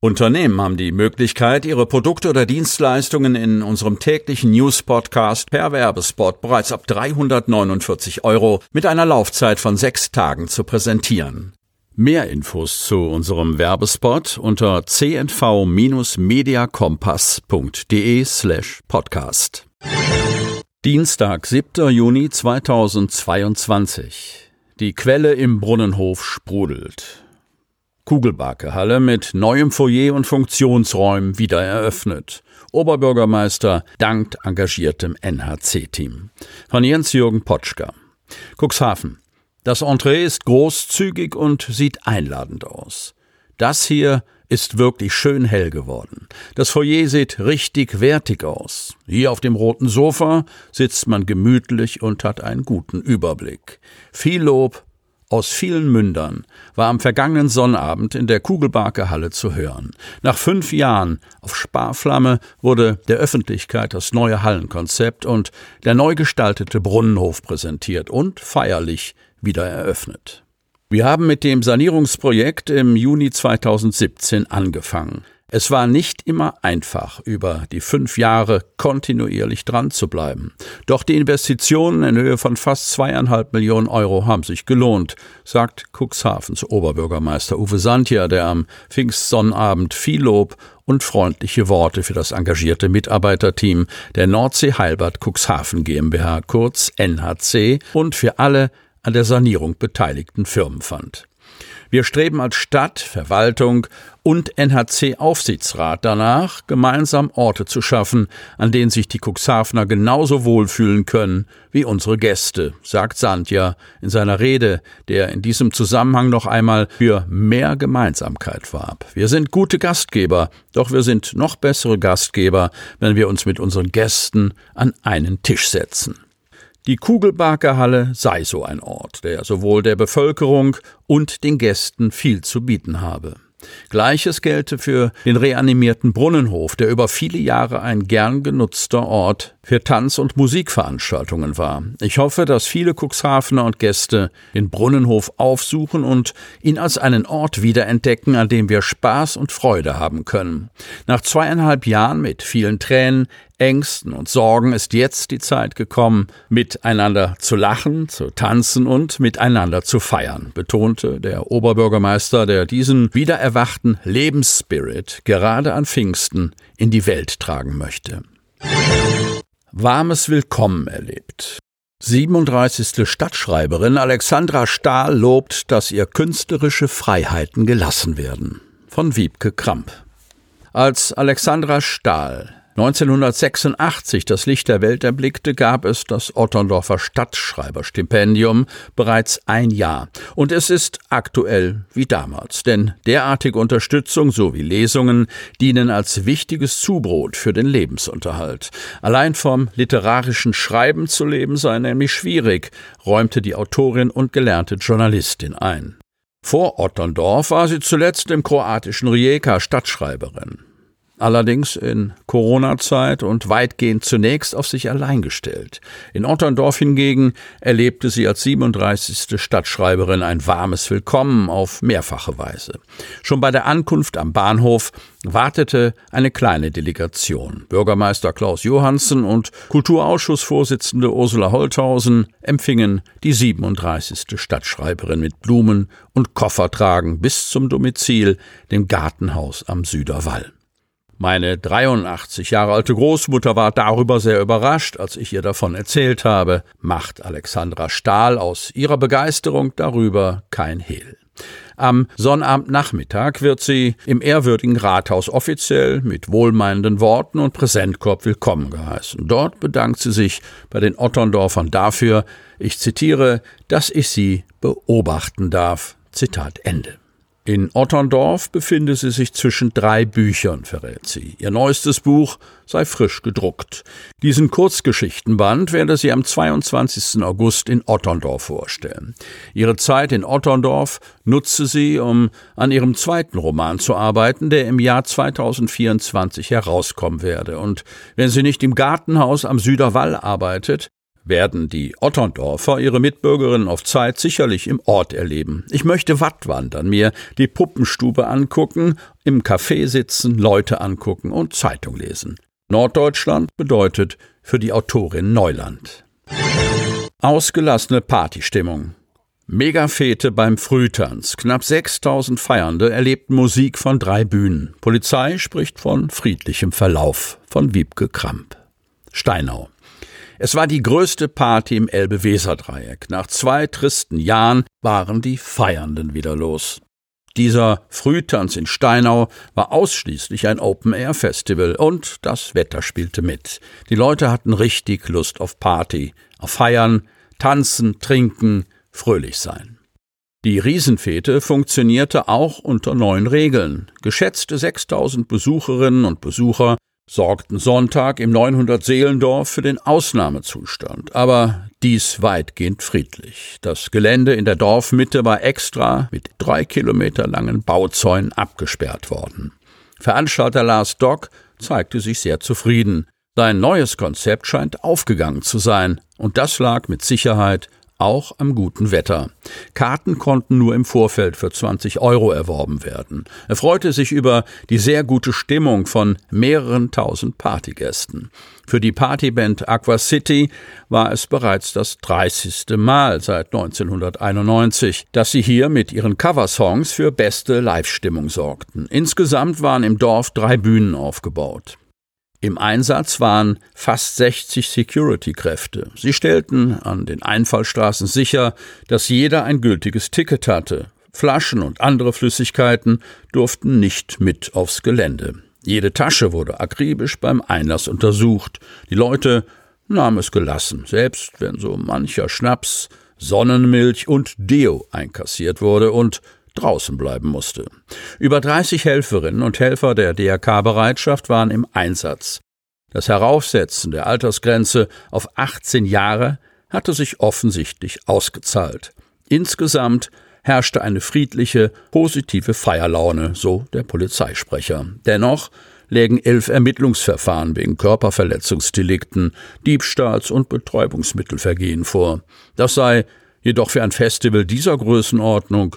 Unternehmen haben die Möglichkeit, ihre Produkte oder Dienstleistungen in unserem täglichen News-Podcast per Werbespot bereits ab 349 Euro mit einer Laufzeit von sechs Tagen zu präsentieren. Mehr Infos zu unserem Werbespot unter cnv-mediakompass.de slash podcast. Dienstag, 7. Juni 2022. Die Quelle im Brunnenhof sprudelt. Kugelbarke-Halle mit neuem Foyer und Funktionsräumen wieder eröffnet. Oberbürgermeister dankt engagiertem NHC-Team. Von Jens-Jürgen Potschka. Cuxhaven. Das Entree ist großzügig und sieht einladend aus. Das hier ist wirklich schön hell geworden. Das Foyer sieht richtig wertig aus. Hier auf dem roten Sofa sitzt man gemütlich und hat einen guten Überblick. Viel Lob aus vielen Mündern war am vergangenen Sonnabend in der Kugelbarke Halle zu hören. Nach fünf Jahren auf Sparflamme wurde der Öffentlichkeit das neue Hallenkonzept und der neu gestaltete Brunnenhof präsentiert und feierlich wieder eröffnet. Wir haben mit dem Sanierungsprojekt im Juni 2017 angefangen. Es war nicht immer einfach, über die fünf Jahre kontinuierlich dran zu bleiben. Doch die Investitionen in Höhe von fast zweieinhalb Millionen Euro haben sich gelohnt, sagt Cuxhavens Oberbürgermeister Uwe Santia, der am Pfingstsonnabend viel Lob und freundliche Worte für das engagierte Mitarbeiterteam der Nordsee Heilbad Cuxhaven GmbH, kurz NHC, und für alle an der Sanierung beteiligten Firmen fand. Wir streben als Stadt, Verwaltung und NHC-Aufsichtsrat danach, gemeinsam Orte zu schaffen, an denen sich die Cuxhavener genauso wohlfühlen können wie unsere Gäste, sagt Sandja in seiner Rede, der in diesem Zusammenhang noch einmal für mehr Gemeinsamkeit warb. Wir sind gute Gastgeber, doch wir sind noch bessere Gastgeber, wenn wir uns mit unseren Gästen an einen Tisch setzen. Die Kugelbarkerhalle sei so ein Ort, der sowohl der Bevölkerung und den Gästen viel zu bieten habe. Gleiches gelte für den reanimierten Brunnenhof, der über viele Jahre ein gern genutzter Ort für Tanz- und Musikveranstaltungen war. Ich hoffe, dass viele Cuxhavener und Gäste den Brunnenhof aufsuchen und ihn als einen Ort wiederentdecken, an dem wir Spaß und Freude haben können. Nach zweieinhalb Jahren mit vielen Tränen, Ängsten und Sorgen ist jetzt die Zeit gekommen, miteinander zu lachen, zu tanzen und miteinander zu feiern, betonte der Oberbürgermeister, der diesen wiedererwachten Lebensspirit gerade an Pfingsten in die Welt tragen möchte. Warmes Willkommen erlebt. 37. Stadtschreiberin Alexandra Stahl lobt, dass ihr künstlerische Freiheiten gelassen werden. Von Wiebke Kramp. Als Alexandra Stahl 1986 das Licht der Welt erblickte, gab es das Otterndorfer Stadtschreiberstipendium bereits ein Jahr. Und es ist aktuell wie damals. Denn derartige Unterstützung sowie Lesungen dienen als wichtiges Zubrot für den Lebensunterhalt. Allein vom literarischen Schreiben zu leben sei nämlich schwierig, räumte die Autorin und gelernte Journalistin ein. Vor Otterndorf war sie zuletzt im kroatischen Rijeka Stadtschreiberin allerdings in Corona-Zeit und weitgehend zunächst auf sich allein gestellt. In Otterndorf hingegen erlebte sie als 37. Stadtschreiberin ein warmes Willkommen auf mehrfache Weise. Schon bei der Ankunft am Bahnhof wartete eine kleine Delegation. Bürgermeister Klaus Johansen und Kulturausschussvorsitzende Ursula Holthausen empfingen die 37. Stadtschreiberin mit Blumen und Koffertragen bis zum Domizil, dem Gartenhaus am Süderwall. Meine 83 Jahre alte Großmutter war darüber sehr überrascht, als ich ihr davon erzählt habe, macht Alexandra Stahl aus ihrer Begeisterung darüber kein Hehl. Am Sonnabendnachmittag wird sie im ehrwürdigen Rathaus offiziell mit wohlmeinenden Worten und Präsentkorb willkommen geheißen. Dort bedankt sie sich bei den Otterndorfern dafür, ich zitiere, dass ich sie beobachten darf. Zitat Ende. In Otterndorf befinde sie sich zwischen drei Büchern, verrät sie. Ihr neuestes Buch sei frisch gedruckt. Diesen Kurzgeschichtenband werde sie am 22. August in Otterndorf vorstellen. Ihre Zeit in Otterndorf nutze sie, um an ihrem zweiten Roman zu arbeiten, der im Jahr 2024 herauskommen werde. Und wenn sie nicht im Gartenhaus am Süderwall arbeitet, werden die Otterndorfer ihre Mitbürgerinnen auf Zeit sicherlich im Ort erleben. Ich möchte Wattwandern, mir die Puppenstube angucken, im Café sitzen, Leute angucken und Zeitung lesen. Norddeutschland bedeutet für die Autorin Neuland. Ausgelassene Partystimmung. Megafete beim Frühtanz. Knapp 6000 Feiernde erlebten Musik von drei Bühnen. Polizei spricht von friedlichem Verlauf von Wiebke Kramp. Steinau. Es war die größte Party im Elbe-Weser-Dreieck. Nach zwei tristen Jahren waren die Feiernden wieder los. Dieser Frühtanz in Steinau war ausschließlich ein Open-Air-Festival und das Wetter spielte mit. Die Leute hatten richtig Lust auf Party, auf Feiern, Tanzen, Trinken, fröhlich sein. Die Riesenfete funktionierte auch unter neuen Regeln. Geschätzte 6000 Besucherinnen und Besucher sorgten Sonntag im 900 Seelendorf für den Ausnahmezustand, aber dies weitgehend friedlich. Das Gelände in der Dorfmitte war extra mit drei Kilometer langen Bauzäunen abgesperrt worden. Veranstalter Lars Dock zeigte sich sehr zufrieden. Sein neues Konzept scheint aufgegangen zu sein, und das lag mit Sicherheit auch am guten Wetter. Karten konnten nur im Vorfeld für 20 Euro erworben werden. Er freute sich über die sehr gute Stimmung von mehreren tausend Partygästen. Für die Partyband Aqua City war es bereits das 30. Mal seit 1991, dass sie hier mit ihren Coversongs für beste Live-Stimmung sorgten. Insgesamt waren im Dorf drei Bühnen aufgebaut. Im Einsatz waren fast 60 Security-Kräfte. Sie stellten an den Einfallstraßen sicher, dass jeder ein gültiges Ticket hatte. Flaschen und andere Flüssigkeiten durften nicht mit aufs Gelände. Jede Tasche wurde akribisch beim Einlass untersucht. Die Leute nahmen es gelassen, selbst wenn so mancher Schnaps, Sonnenmilch und Deo einkassiert wurde und draußen bleiben musste. Über 30 Helferinnen und Helfer der DRK-Bereitschaft waren im Einsatz. Das Heraufsetzen der Altersgrenze auf 18 Jahre hatte sich offensichtlich ausgezahlt. Insgesamt herrschte eine friedliche, positive Feierlaune, so der Polizeisprecher. Dennoch lägen elf Ermittlungsverfahren wegen Körperverletzungsdelikten, Diebstahls- und Betäubungsmittelvergehen vor. Das sei jedoch für ein Festival dieser Größenordnung